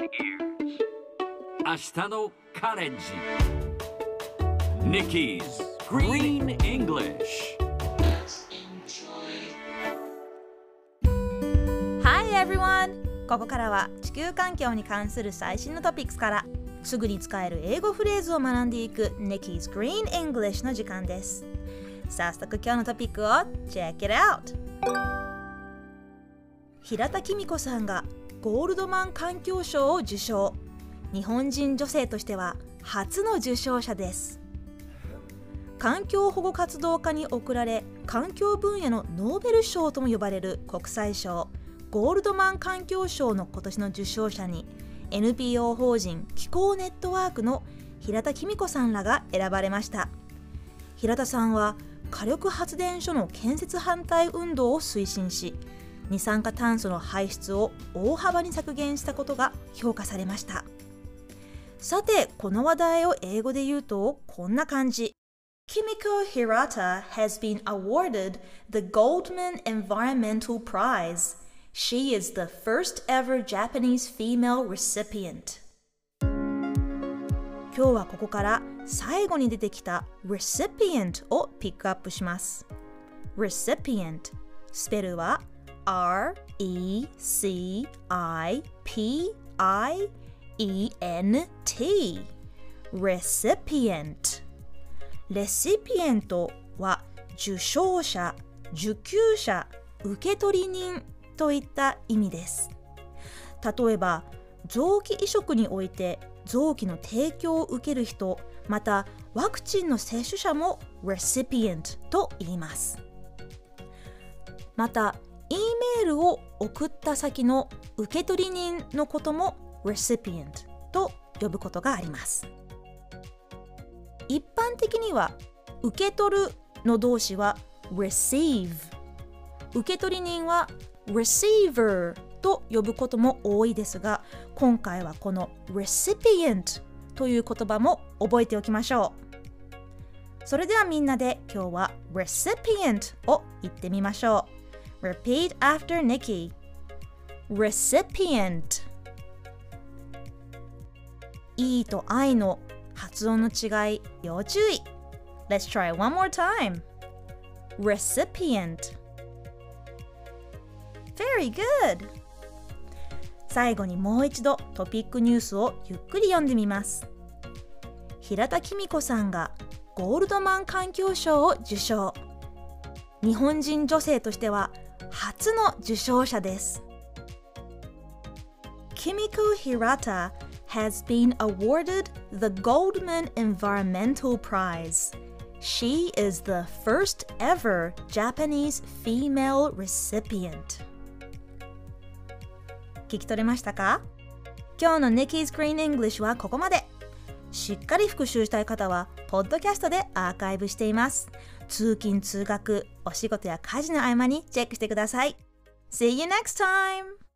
明日のカレッジ Nikki's Green English Hi everyone! ここからは地球環境に関する最新のトピックスからすぐに使える英語フレーズを学んでいく Nikki's Green English の時間です早速今日のトピックを Check it out! 平田公子さんがゴールドマン環境賞を受賞。日本人女性としては初の受賞者です。環境保護活動家に贈られ環境分野のノーベル賞とも呼ばれる国際賞。ゴールドマン環境賞の今年の受賞者に NPO 法人気候ネットワークの平田公子さんらが選ばれました。平田さんは火力発電所の建設反対運動を推進し二酸化炭素の排出を大幅に削減したことが評価されましたさてこの話題を英語で言うとこんな感じ Kimiko Hirata has been awarded the Goldman Environmental Prize She is the first ever Japanese female recipient. 今日はここから最後に出てきた recipient をピックアップします。recipient スペルは R-E-C-I-P-I-E-N-T recipient. Recipient は受賞者、受給者、受取人といった意味です。例えば臓器移植において臓器の提供を受ける人またワクチンの接種者も recipient と言います。またールを送った先の受取人のことも recipient と呼ぶことがあります。一般的には受け取るの動詞は receive 受取人は receiver と呼ぶことも多いですが今回はこの recipient という言葉も覚えておきましょう。それではみんなで今日は recipient を言ってみましょう。Repeat after Nikki recipient E と I の発音の違い要注意 Let's try one more time recipient Very good! 最後にもう一度トピックニュースをゆっくり読んでみます。平田公子さんがゴールドマン環境賞を受賞。日本人女性としては初の受賞者です。Kimiko Hirata has been awarded the Goldman Environmental Prize. She is the first ever Japanese female recipient. 聞き取れましたか今日の Nikki's Green English はここまでしっかり復習したい方はポッドキャストでアーカイブしています通勤通学お仕事や家事の合間にチェックしてください See you next time!